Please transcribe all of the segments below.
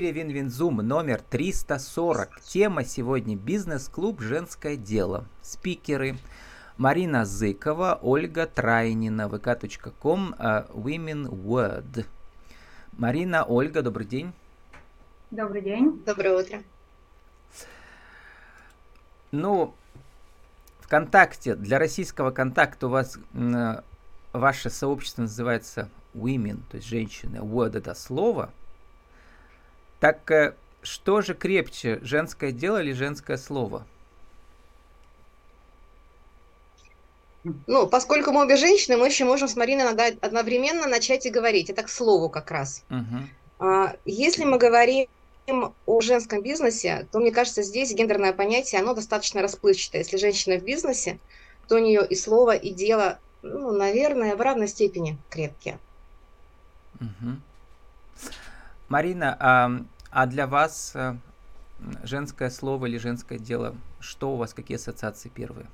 Win-Win Zoom номер 340. Тема сегодня «Бизнес-клуб. Женское дело». Спикеры Марина Зыкова, Ольга Трайнина, vk.com, uh, Women Word. Марина, Ольга, добрый день. Добрый день. Доброе утро. Ну, ВКонтакте, для российского контакта у вас ваше сообщество называется women, то есть женщины. Word это слово. Так э, что же крепче, женское дело или женское слово? Ну, поскольку мы обе женщины, мы еще можем с Мариной одновременно начать и говорить. Это к слову как раз. Угу. Если мы говорим о женском бизнесе, то, мне кажется, здесь гендерное понятие, оно достаточно расплывчатое. Если женщина в бизнесе, то у нее и слово, и дело, ну, наверное, в равной степени крепкие. Угу. Марина, а, а для вас э, женское слово или женское дело, что у вас, какие ассоциации первые?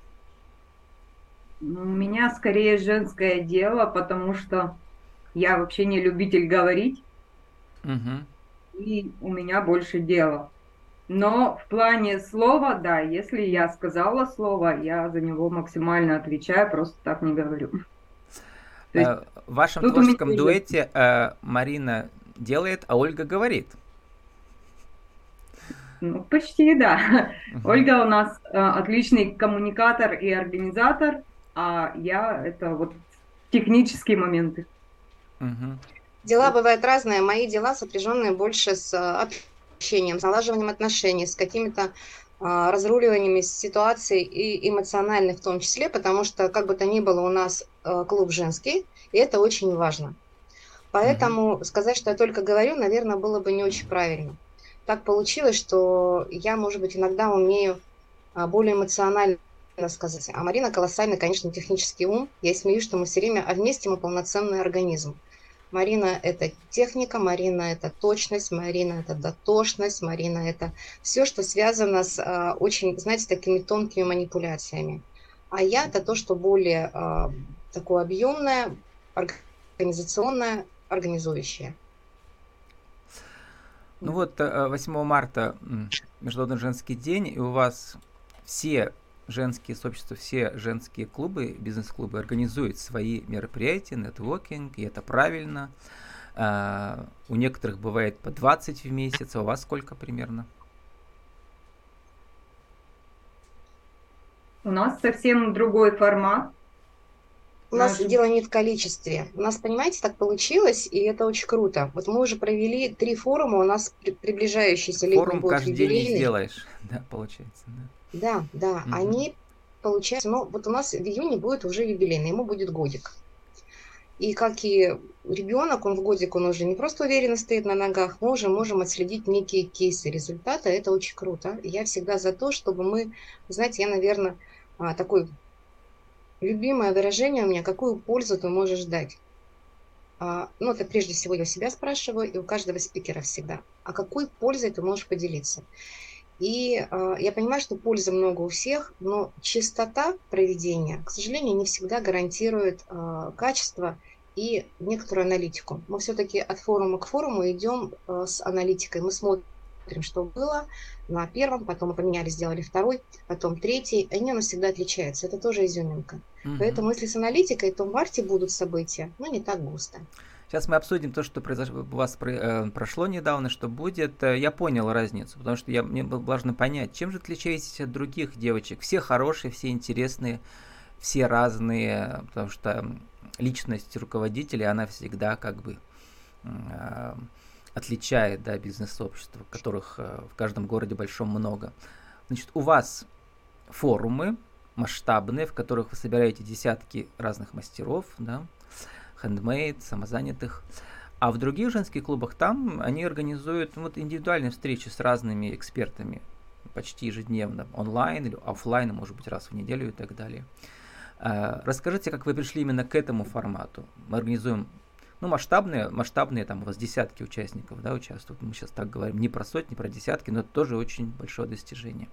У меня скорее женское дело, потому что я вообще не любитель говорить. Угу. И у меня больше дела. Но в плане слова, да, если я сказала слово, я за него максимально отвечаю, просто так не говорю. Есть, э, в вашем творческом дуэте э, Марина делает, а Ольга говорит. Ну, почти, да. Uh-huh. Ольга у нас э, отличный коммуникатор и организатор, а я это вот технические моменты. Uh-huh. Дела бывают разные. Мои дела сопряженные больше с э, общением, с налаживанием отношений, с какими-то а, разруливаниями ситуаций и эмоциональных в том числе, потому что, как бы то ни было, у нас а, клуб женский, и это очень важно. Поэтому mm-hmm. сказать, что я только говорю, наверное, было бы не очень правильно. Так получилось, что я, может быть, иногда умею а, более эмоционально сказать. А Марина колоссальный, конечно, технический ум. Я смеюсь, что мы все время, а вместе мы полноценный организм. Марина – это техника, Марина – это точность, Марина – это дотошность, Марина – это все, что связано с а, очень, знаете, такими тонкими манипуляциями. А я – это то, что более а, такое объемное, организационное, организующее. Ну вот 8 э, марта Международный женский день, и у вас все женские сообщества, все женские клубы, бизнес-клубы организуют свои мероприятия, нетворкинг, и это правильно. Uh, у некоторых бывает по 20 в месяц, а у вас сколько примерно? У нас совсем другой формат. У нас Наш... дело не в количестве. У нас, понимаете, так получилось, и это очень круто. Вот мы уже провели три форума, у нас при, приближающийся летний Форум каждый день не сделаешь, да, получается, да. Да, да, угу. они, получается, ну, вот у нас в июне будет уже юбилейный, ему будет годик. И как и ребенок, он в годик, он уже не просто уверенно стоит на ногах, мы уже можем отследить некие кейсы результата, это очень круто. Я всегда за то, чтобы мы, знаете, я, наверное, а, такой любимое выражение у меня, какую пользу ты можешь дать. А, ну, это прежде всего я себя спрашиваю, и у каждого спикера всегда. А какой пользой ты можешь поделиться? И э, я понимаю, что пользы много у всех, но чистота проведения, к сожалению, не всегда гарантирует э, качество и некоторую аналитику. Мы все-таки от форума к форуму идем э, с аналитикой. Мы смотрим, что было на первом, потом мы поменяли, сделали второй, потом третий. Они у нас всегда отличаются. Это тоже изюминка. Угу. Поэтому если с аналитикой, то в марте будут события, но не так густо. Сейчас мы обсудим то, что произошло, у вас э, прошло недавно, что будет. Э, я понял разницу, потому что я, мне было важно понять, чем же отличаетесь от других девочек. Все хорошие, все интересные, все разные, потому что личность руководителя, она всегда как бы э, отличает да, бизнес-сообщества, которых э, в каждом городе большом много. Значит, у вас форумы масштабные, в которых вы собираете десятки разных мастеров, да, хендмейд, самозанятых. А в других женских клубах там они организуют ну, вот индивидуальные встречи с разными экспертами почти ежедневно, онлайн или офлайн, может быть, раз в неделю и так далее. А, расскажите, как вы пришли именно к этому формату. Мы организуем ну, масштабные, масштабные, там у вас десятки участников, да, участвуют. Мы сейчас так говорим, не про сотни, про десятки, но это тоже очень большое достижение.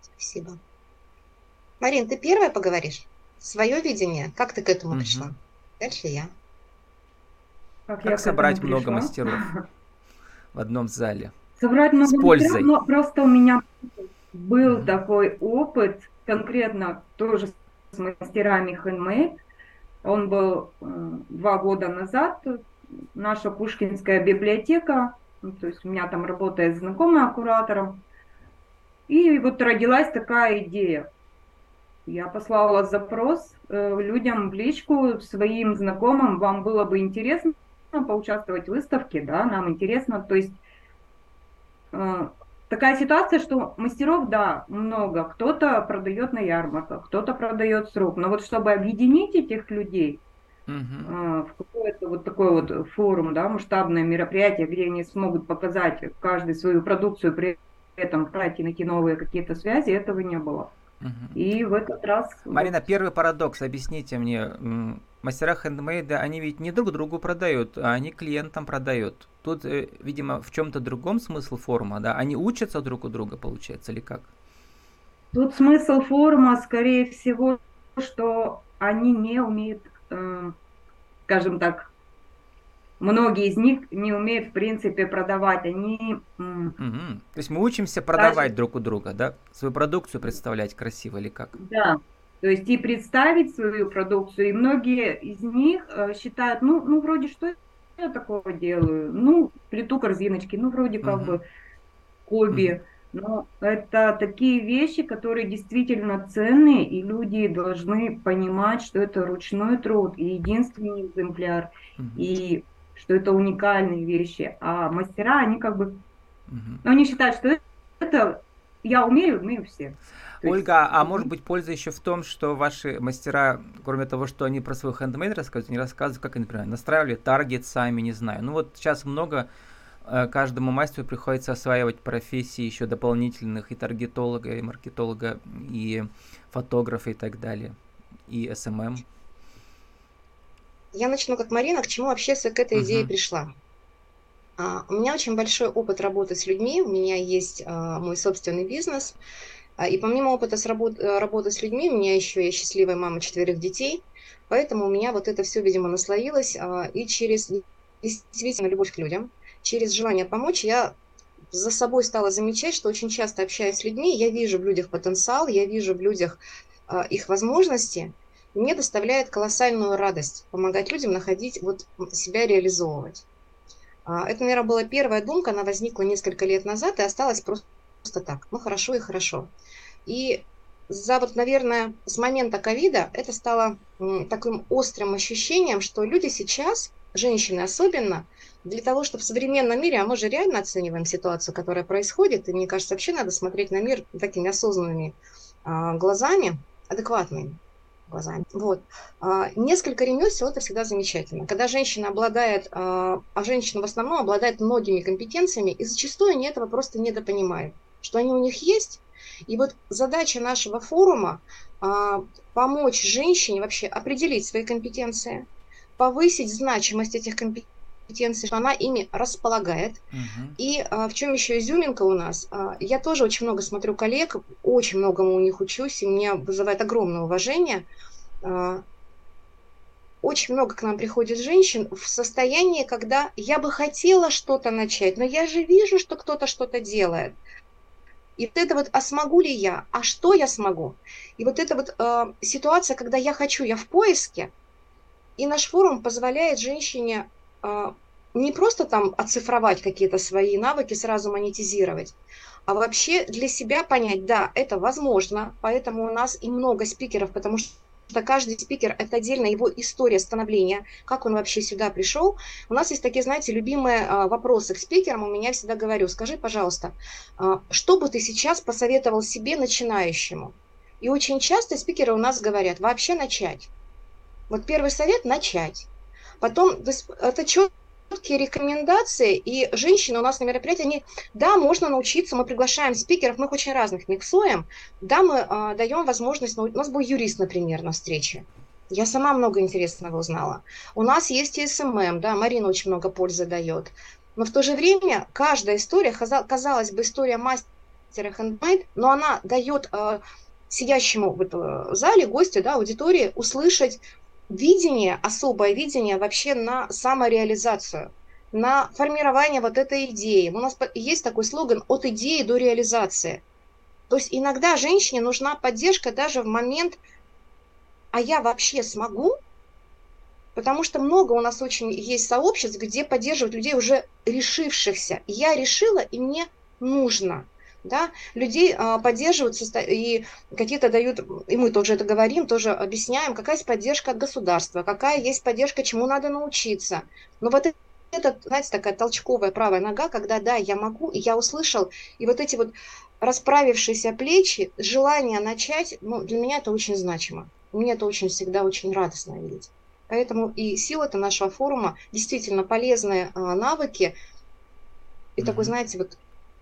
Спасибо. Марин, ты первая поговоришь? свое видение, как ты к этому угу. пришла. Дальше я. Как, как собрать много мастеров в одном зале? Собрать много С пользой. мастеров, но просто у меня был mm-hmm. такой опыт, конкретно тоже с мастерами handmade. Он был э, два года назад. Наша Пушкинская библиотека, ну, то есть у меня там работает знакомая куратором. И вот родилась такая идея. Я послала запрос э, людям в личку, своим знакомым, вам было бы интересно поучаствовать в выставке, да, нам интересно, то есть э, такая ситуация, что мастеров, да, много, кто-то продает на ярмарках, кто-то продает срок, но вот чтобы объединить этих людей uh-huh. в какой-то вот такой вот форум, да, масштабное мероприятие, где они смогут показать каждый свою продукцию, при этом пройти найти новые какие-то связи, этого не было. И в этот раз... Марина, первый парадокс, объясните мне. Мастера хендмейда, они ведь не друг другу продают, а они клиентам продают. Тут, э, видимо, в чем-то другом смысл форума, да? Они учатся друг у друга, получается, или как? Тут смысл форума, скорее всего, что они не умеют, э, скажем так, многие из них не умеют, в принципе, продавать. Они... Угу. То есть мы учимся продавать даже... друг у друга, да? Свою продукцию представлять красиво или как? Да. То есть и представить свою продукцию. И многие из них э, считают, ну, ну вроде что я такого делаю? Ну, плиту корзиночки, ну, вроде как угу. бы хобби. Угу. Но это такие вещи, которые действительно ценные, и люди должны понимать, что это ручной труд, и единственный экземпляр, угу. и что это уникальные вещи, а мастера, они как бы, угу. они считают, что это я умею, мы все. Ольга, а может быть польза еще в том, что ваши мастера, кроме того, что они про свой хендмейд рассказывают, они рассказывают, как они, например, настраивали таргет сами, не знаю. Ну вот сейчас много э, каждому мастеру приходится осваивать профессии еще дополнительных и таргетолога, и маркетолога, и фотографа и так далее, и SMM. Я начну как Марина, к чему вообще к этой идее uh-huh. пришла. А, у меня очень большой опыт работы с людьми, у меня есть а, мой собственный бизнес, а, и помимо опыта с работ, э, работы с людьми, у меня еще я счастливая мама четверых детей, поэтому у меня вот это все, видимо, наслоилось, и через действительно любовь к людям, через желание помочь, я за собой стала замечать, что очень часто общаясь с людьми, я вижу в людях потенциал, я вижу в людях их возможности, мне доставляет колоссальную радость помогать людям находить, вот себя реализовывать. А, это, наверное, была первая думка, она возникла несколько лет назад и осталась просто так. Ну, хорошо и хорошо. И за вот, наверное, с момента ковида это стало таким острым ощущением, что люди сейчас, женщины особенно, для того, чтобы в современном мире, а мы же реально оцениваем ситуацию, которая происходит, и мне кажется, вообще надо смотреть на мир такими осознанными а, глазами, адекватными глазами. Вот. А, несколько ремесел это всегда замечательно. Когда женщина обладает, а, а женщина в основном обладает многими компетенциями, и зачастую они этого просто недопонимают, что они у них есть. И вот задача нашего форума а, помочь женщине вообще определить свои компетенции, повысить значимость этих компетенций, компетенции, что она ими располагает. Uh-huh. И а, в чем еще изюминка у нас? А, я тоже очень много смотрю коллег, очень многому у них учусь, и меня вызывает огромное уважение. А, очень много к нам приходит женщин в состоянии, когда я бы хотела что-то начать, но я же вижу, что кто-то что-то делает. И вот это вот, а смогу ли я, а что я смогу? И вот эта вот э, ситуация, когда я хочу, я в поиске, и наш форум позволяет женщине э, не просто там оцифровать какие-то свои навыки, сразу монетизировать, а вообще для себя понять, да, это возможно, поэтому у нас и много спикеров, потому что каждый спикер – это отдельно его история становления, как он вообще сюда пришел. У нас есть такие, знаете, любимые а, вопросы к спикерам. У меня всегда говорю, скажи, пожалуйста, а, что бы ты сейчас посоветовал себе начинающему? И очень часто спикеры у нас говорят, вообще начать. Вот первый совет – начать. Потом, это четкие рекомендации, и женщины у нас на мероприятии, они, да, можно научиться, мы приглашаем спикеров, мы их очень разных миксуем, да, мы а, даем возможность, у нас был юрист, например, на встрече, я сама много интересного узнала. У нас есть и SMM, да, Марина очень много пользы дает. Но в то же время каждая история, казалось бы, история мастера хендмейд, но она дает э, сидящему в зале, гостю, да, аудитории, услышать видение, особое видение вообще на самореализацию, на формирование вот этой идеи. У нас есть такой слоган «от идеи до реализации». То есть иногда женщине нужна поддержка даже в момент «а я вообще смогу?» Потому что много у нас очень есть сообществ, где поддерживают людей уже решившихся. Я решила, и мне нужно да, людей а, поддерживают и какие-то дают, и мы тоже это говорим, тоже объясняем, какая есть поддержка от государства, какая есть поддержка, чему надо научиться. Но вот это, знаете, такая толчковая правая нога, когда да, я могу, и я услышал, и вот эти вот расправившиеся плечи, желание начать, ну, для меня это очень значимо. Мне это очень всегда очень радостно видеть. Поэтому и сила-то нашего форума действительно полезные а, навыки. И mm-hmm. такой, знаете, вот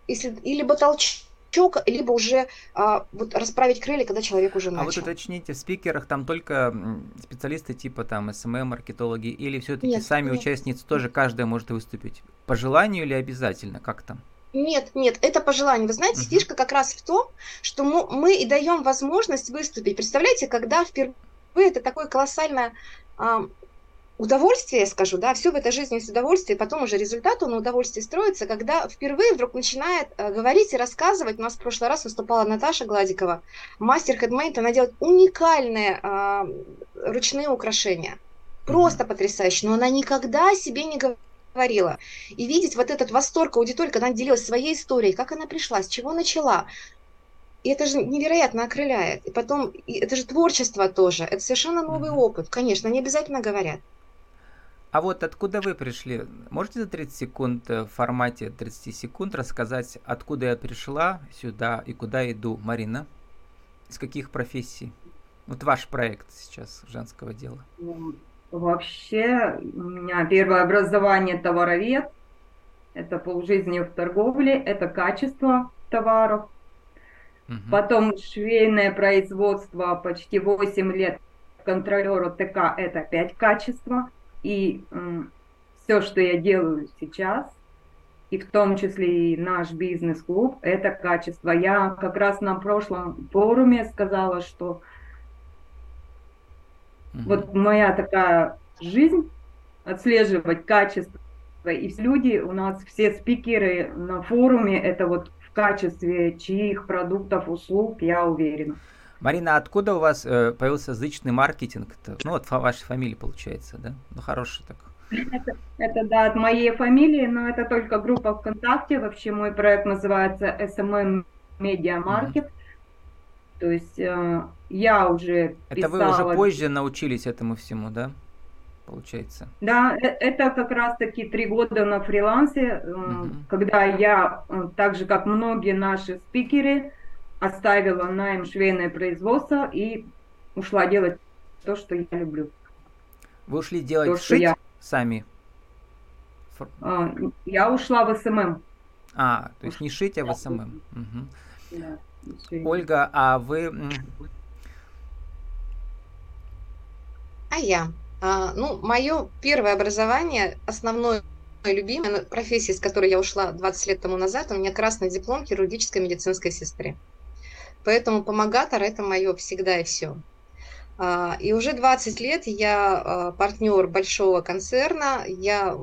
если и либо толчок, либо уже а, вот расправить крылья, когда человек уже начал. А вот уточните, в спикерах там только специалисты типа там SMM, маркетологи, или все-таки сами нет. участницы тоже каждая может выступить? По желанию или обязательно? Как там? Нет, нет, это по желанию. Вы знаете, uh-huh. фишка как раз в том, что мы, мы и даем возможность выступить. Представляете, когда впервые это такое колоссальное а, удовольствие, скажу, да, все в этой жизни есть удовольствие, потом уже результат, он удовольствие строится, когда впервые вдруг начинает э, говорить и рассказывать, у нас в прошлый раз выступала Наташа Гладикова, мастер хедмейт, она делает уникальные э, ручные украшения, просто потрясающе, но она никогда о себе не говорила. И видеть вот этот восторг аудитории, когда она делилась своей историей, как она пришла, с чего начала, и это же невероятно окрыляет. И потом, и это же творчество тоже. Это совершенно новый опыт. Конечно, они обязательно говорят. А вот откуда вы пришли? Можете за 30 секунд э, в формате 30 секунд рассказать, откуда я пришла сюда и куда иду, Марина? Из каких профессий? Вот ваш проект сейчас женского дела. Вообще, у меня первое образование товаровед. Это полжизни в торговле, это качество товаров. Угу. Потом швейное производство почти 8 лет контролеру ТК, это опять качество. И все, что я делаю сейчас, и в том числе и наш бизнес-клуб, это качество. Я как раз на прошлом форуме сказала, что mm-hmm. вот моя такая жизнь отслеживать качество. И люди, у нас все спикеры на форуме, это вот в качестве чьих продуктов, услуг, я уверена. Марина, откуда у вас э, появился язычный маркетинг? -то? Ну, от вашей фамилии получается, да? Ну, хороший так. Это, это, да, от моей фамилии, но это только группа ВКонтакте. Вообще мой проект называется SMM Media Market. Mm-hmm. То есть э, я уже Это вы уже позже научились этому всему, да? Получается. Да, э, это как раз-таки три года на фрилансе, mm-hmm. когда я, э, так же как многие наши спикеры, оставила найм швейное производство и ушла делать то, что я люблю. Вы ушли делать то, шить я... сами? А, я ушла в SMM. А, то есть не шить, а в SMM. Угу. Да, Ольга, а вы... А я? А, ну, мое первое образование, основное любимое профессия, с которой я ушла 20 лет тому назад, у меня красный диплом хирургической медицинской сестры. Поэтому помогатор – это мое всегда и все. А, и уже 20 лет я а, партнер большого концерна. Я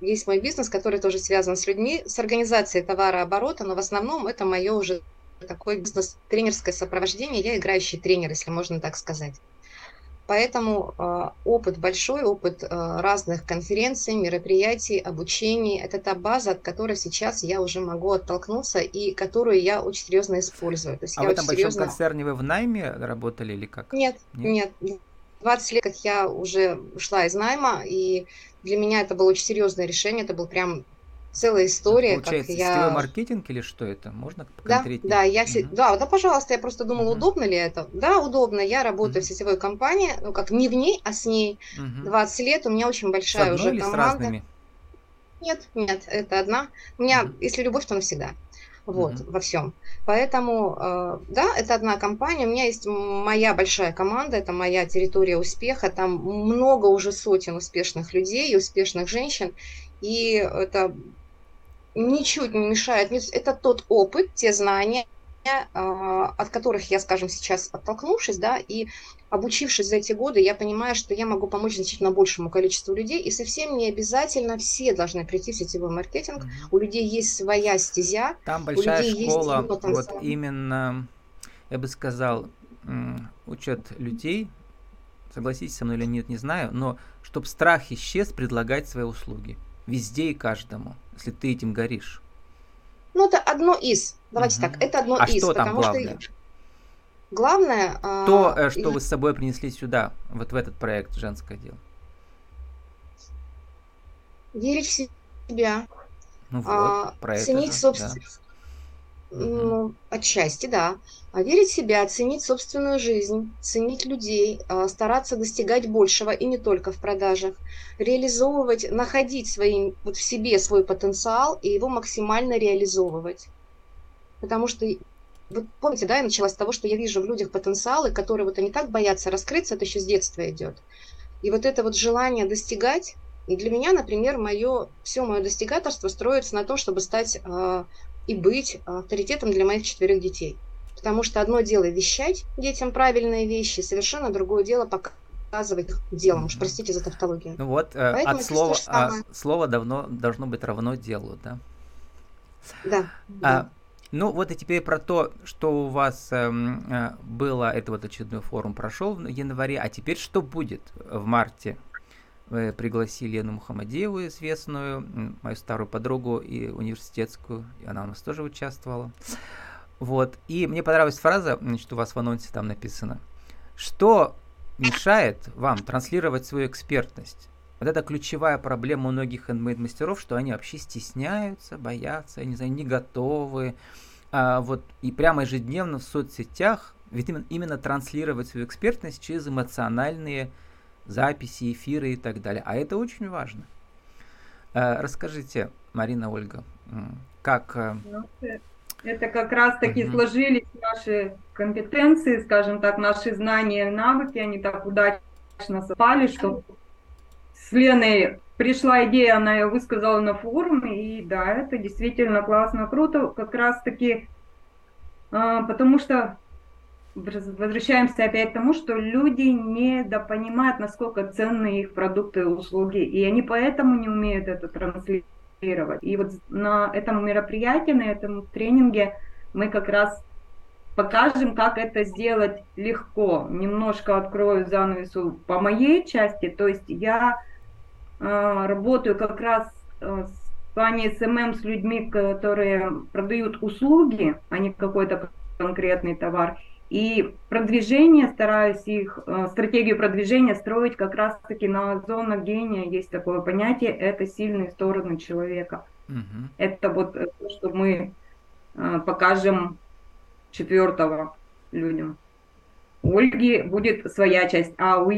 есть мой бизнес, который тоже связан с людьми, с организацией товарооборота, но в основном это мое уже такое бизнес-тренерское сопровождение. Я играющий тренер, если можно так сказать. Поэтому э, опыт большой, опыт э, разных конференций, мероприятий, обучений – это та база, от которой сейчас я уже могу оттолкнуться и которую я очень серьезно использую. То есть а я в этом большом серьезно... концерне вы в найме работали или как? Нет, нет, нет. 20 лет, как я уже ушла из найма, и для меня это было очень серьезное решение, это был прям целая история. Получается, как я... маркетинг или что это? Можно Да, да, я угу. да, да, пожалуйста, я просто думала, угу. удобно ли это? Да, удобно. Я работаю угу. в сетевой компании, ну как не в ней, а с ней. Угу. 20 лет, у меня очень большая уже или команда. С разными? Нет, нет, это одна. У меня, угу. если любовь, то навсегда. Вот, mm во всем. Поэтому, э, да, это одна компания. У меня есть моя большая команда, это моя территория успеха. Там много уже сотен успешных людей и успешных женщин. И это ничуть не мешает. Это тот опыт, те знания, от которых я, скажем, сейчас оттолкнувшись, да, и обучившись за эти годы, я понимаю, что я могу помочь значительно большему количеству людей, и совсем не обязательно все должны прийти в сетевой маркетинг. Mm-hmm. У людей есть своя стезя. Там большая школа, вот именно, я бы сказал, учет людей, согласитесь со мной или нет, не знаю, но чтобы страх исчез, предлагать свои услуги. Везде и каждому, если ты этим горишь. Ну, это одно из. Давайте угу. так, это одно а из. Что там главное? Что главное... То, а, что и... вы с собой принесли сюда, вот в этот проект «Женское дело». Верить в себя. Ну вот, а, про ценить это, собственность. Да. Ну, отчасти, да. А верить в себя, ценить собственную жизнь, ценить людей, а, стараться достигать большего и не только в продажах, реализовывать, находить свои, вот в себе свой потенциал и его максимально реализовывать. Потому что вы помните, да, я начала с того, что я вижу в людях потенциалы, которые вот они так боятся раскрыться, это еще с детства идет. И вот это вот желание достигать, и для меня, например, мое, все мое достигаторство строится на том, чтобы стать э, и быть авторитетом для моих четверых детей. Потому что одно дело вещать детям правильные вещи, совершенно другое дело показывать делом. Уж простите за тавтологию. Ну вот, э, от слова, а, слово давно должно быть равно делу, да? Да. А, да. Ну вот и теперь про то, что у вас э, э, было, это вот очередной форум прошел в январе, а теперь что будет в марте? Вы пригласили Лену Мухаммадееву, известную, мою старую подругу и университетскую, и она у нас тоже участвовала. Вот. И мне понравилась фраза, значит, у вас в анонсе там написано, что мешает вам транслировать свою экспертность. Вот это ключевая проблема многих хендмейд-мастеров, что они вообще стесняются, боятся, не знаю, не готовы. А, вот, и прямо ежедневно в соцсетях ведь именно, именно транслировать свою экспертность через эмоциональные записи, эфиры и так далее. А это очень важно. А, расскажите, Марина Ольга, как... Э, это как раз таки угу. сложились наши компетенции, скажем так, наши знания, навыки, они так удачно совпали, что с Леной пришла идея, она ее высказала на форуме, и да, это действительно классно, круто, как раз таки, а, потому что возвращаемся опять к тому, что люди недопонимают, насколько ценны их продукты и услуги, и они поэтому не умеют это транслировать. И вот на этом мероприятии, на этом тренинге мы как раз покажем, как это сделать легко. Немножко открою занавесу по моей части, то есть я а, работаю как раз э, в плане SMM с людьми, которые продают услуги, а не какой-то конкретный товар. И продвижение, стараюсь их, э, стратегию продвижения строить как раз-таки на зонах гения. Есть такое понятие, это сильные стороны человека. Угу. Это вот э, то, что мы покажем четвертого людям. У Ольги будет своя часть, а у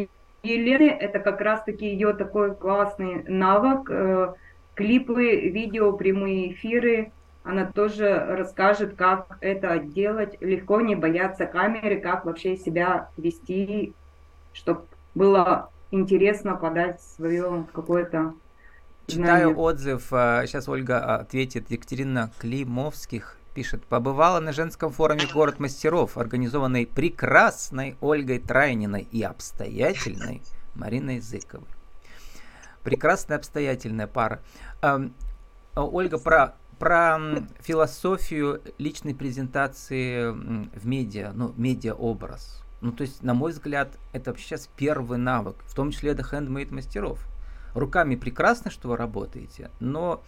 Елены это как раз-таки ее такой классный навык. Э, клипы, видео, прямые эфиры. Она тоже расскажет, как это делать, легко не бояться камеры, как вообще себя вести, чтобы было интересно подать свое какое-то Читаю отзыв, сейчас э, Ольга ответит, Екатерина Климовских пишет, побывала на женском форуме «Город мастеров», организованной прекрасной Ольгой Трайниной и обстоятельной Мариной Зыковой. Прекрасная обстоятельная пара. Ольга, про, про философию личной презентации в медиа, ну, медиа-образ. Ну, то есть, на мой взгляд, это вообще сейчас первый навык, в том числе до хендмейд мастеров. Руками прекрасно, что вы работаете, но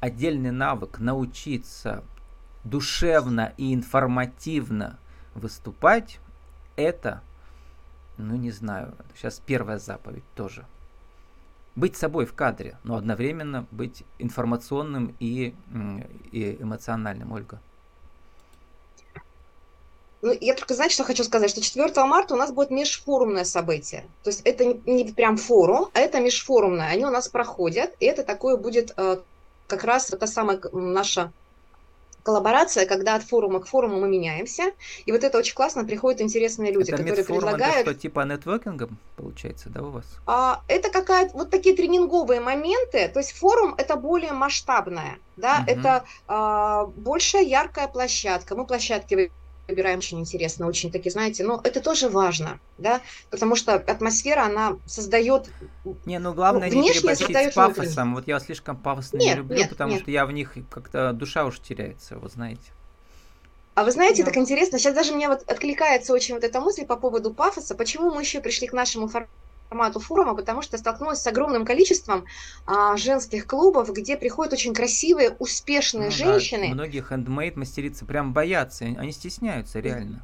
отдельный навык научиться душевно и информативно выступать, это, ну не знаю, сейчас первая заповедь тоже. Быть собой в кадре, но одновременно быть информационным и, и эмоциональным, Ольга. Ну, я только, знаете, что хочу сказать, что 4 марта у нас будет межфорумное событие. То есть это не, не прям форум, а это межфорумное. Они у нас проходят, и это такое будет э, как раз это самая наша коллаборация, когда от форума к форуму мы меняемся. И вот это очень классно, приходят интересные люди, это которые предлагают... Это что, типа нетворкингом получается, да, у вас? А, это какая вот такие тренинговые моменты, то есть форум это более масштабное, да, угу. это а, большая яркая площадка. Мы площадки выбираем очень интересно, очень такие, знаете, но это тоже важно, да, потому что атмосфера, она создает... Не, ну главное ну, не переборщить с пафосом, внутренне. вот я слишком пафосно не люблю, нет, потому нет. что я в них как-то душа уж теряется, вот знаете. А вы знаете, да. так интересно, сейчас даже мне вот откликается очень вот эта мысль по поводу пафоса, почему мы еще пришли к нашему формату формату форума, потому что столкнулась с огромным количеством а, женских клубов, где приходят очень красивые, успешные ну, женщины. Да, многие хендмейд мастерицы прям боятся, они стесняются реально.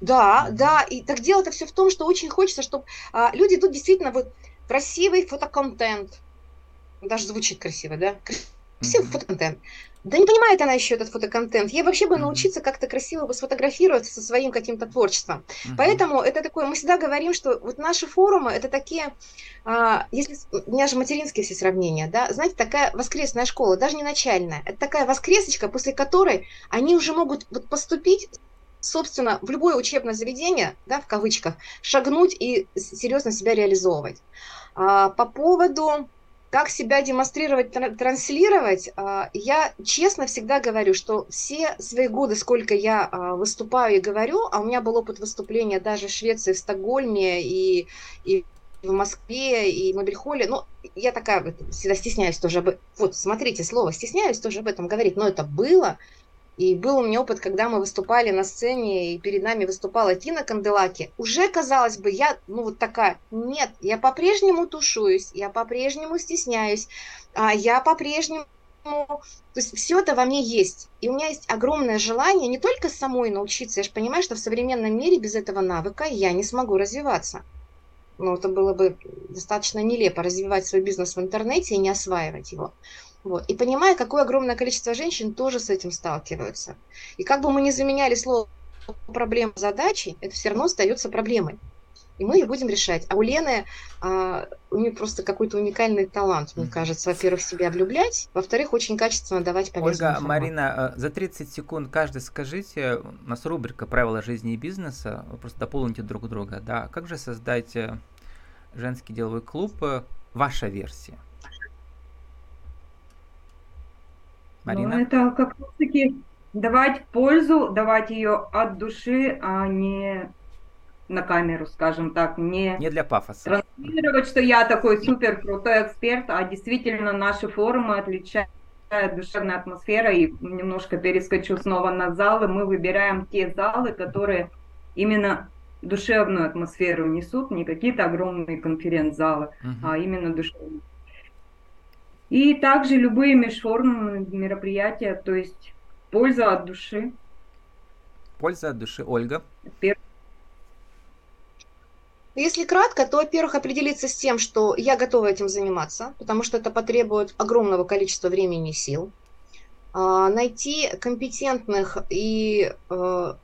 Да, mm-hmm. да, и так дело-то все в том, что очень хочется, чтобы а, люди тут действительно вот красивый фотоконтент, даже звучит красиво, да, mm-hmm. фотоконтент. Да не понимает она еще этот фотоконтент. Ей вообще бы научиться как-то красиво бы сфотографироваться со своим каким-то творчеством. Uh-huh. Поэтому это такое, мы всегда говорим, что вот наши форумы, это такие, а, если, у меня же материнские все сравнения, да, знаете, такая воскресная школа, даже не начальная, это такая воскресочка, после которой они уже могут вот поступить собственно, в любое учебное заведение, да, в кавычках, шагнуть и серьезно себя реализовывать. А, по поводу как себя демонстрировать, транслировать, а, я честно всегда говорю, что все свои годы, сколько я а, выступаю и говорю, а у меня был опыт выступления даже в Швеции, в Стокгольме и, и в Москве и в Мобильхолле, ну, я такая всегда стесняюсь тоже об вот, смотрите, слово стесняюсь тоже об этом говорить, но это было, и был у меня опыт, когда мы выступали на сцене, и перед нами выступала Тина Канделаки. Уже, казалось бы, я, ну, вот такая, нет, я по-прежнему тушуюсь, я по-прежнему стесняюсь, а я по-прежнему то есть все это во мне есть. И у меня есть огромное желание не только самой научиться, я же понимаю, что в современном мире без этого навыка я не смогу развиваться. Ну, это было бы достаточно нелепо развивать свой бизнес в интернете и не осваивать его. Вот. И понимая, какое огромное количество женщин тоже с этим сталкиваются. И как бы мы ни заменяли слово проблема задачи, это все равно остается проблемой. И мы ее будем решать. А у Лены, а, у нее просто какой-то уникальный талант, мне кажется. Во-первых, себя влюблять, во-вторых, очень качественно давать полезную Ольга. Марина, э, за 30 секунд каждый скажите, у нас рубрика «Правила жизни и бизнеса», вы просто дополните друг друга, да, как же создать э, женский деловой клуб, э, ваша версия? Марина? Ну, это как раз-таки давать пользу, давать ее от души, а не на камеру, скажем так, не, не для пафоса. Транслировать, что я такой супер крутой эксперт, а действительно наши форумы отличают душевная атмосфера и немножко перескочу снова на залы. Мы выбираем те залы, которые именно душевную атмосферу несут, не какие-то огромные конференц-залы, uh-huh. а именно душевную. И также любые межформные мероприятия, то есть польза от души. Польза от души. Ольга? Если кратко, то, во-первых, определиться с тем, что я готова этим заниматься, потому что это потребует огромного количества времени и сил. А, найти компетентных и э,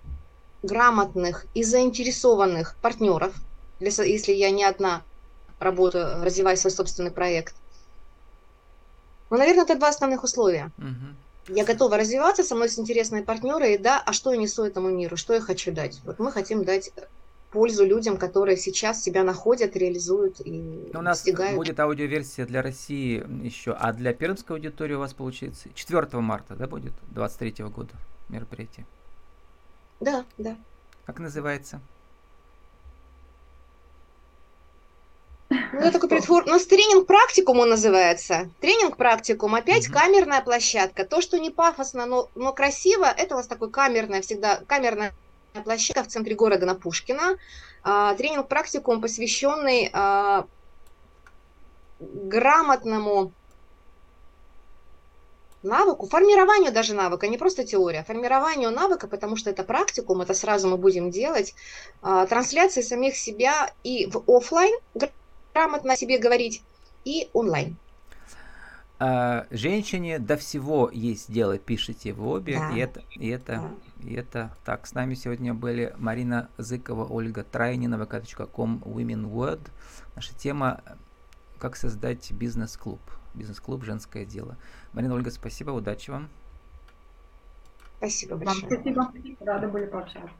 грамотных и заинтересованных партнеров, если я не одна работаю, развиваю свой собственный проект – ну, наверное, это два основных условия. Угу. Я готова развиваться, со мной есть интересные партнеры, и да, а что я несу этому миру, что я хочу дать? Вот мы хотим дать пользу людям, которые сейчас себя находят, реализуют и У нас достигают. будет аудиоверсия для России еще, а для пермской аудитории у вас получается 4 марта, да, будет 23 года мероприятие? Да, да. Как называется? Ну, это такой предфор... У нас тренинг-практикум он называется. Тренинг-практикум. Опять mm камерная площадка. То, что не пафосно, но, но красиво, это у нас такой камерная всегда, камерная площадка в центре города на Пушкина. А, тренинг-практикум, посвященный а, грамотному навыку, формированию даже навыка, не просто теория, а формированию навыка, потому что это практикум, это сразу мы будем делать, а, трансляции самих себя и в офлайн грамотно о себе говорить, и онлайн. А, женщине до всего есть дело, пишите в обе, да. и это, и это, да. и это так. С нами сегодня были Марина Зыкова, Ольга Трайнина, vk.com, Women Word. Наша тема как создать бизнес-клуб. Бизнес-клуб «Женское дело». Марина, Ольга, спасибо, удачи вам. Спасибо большое. Вам спасибо, рада были пообщаться.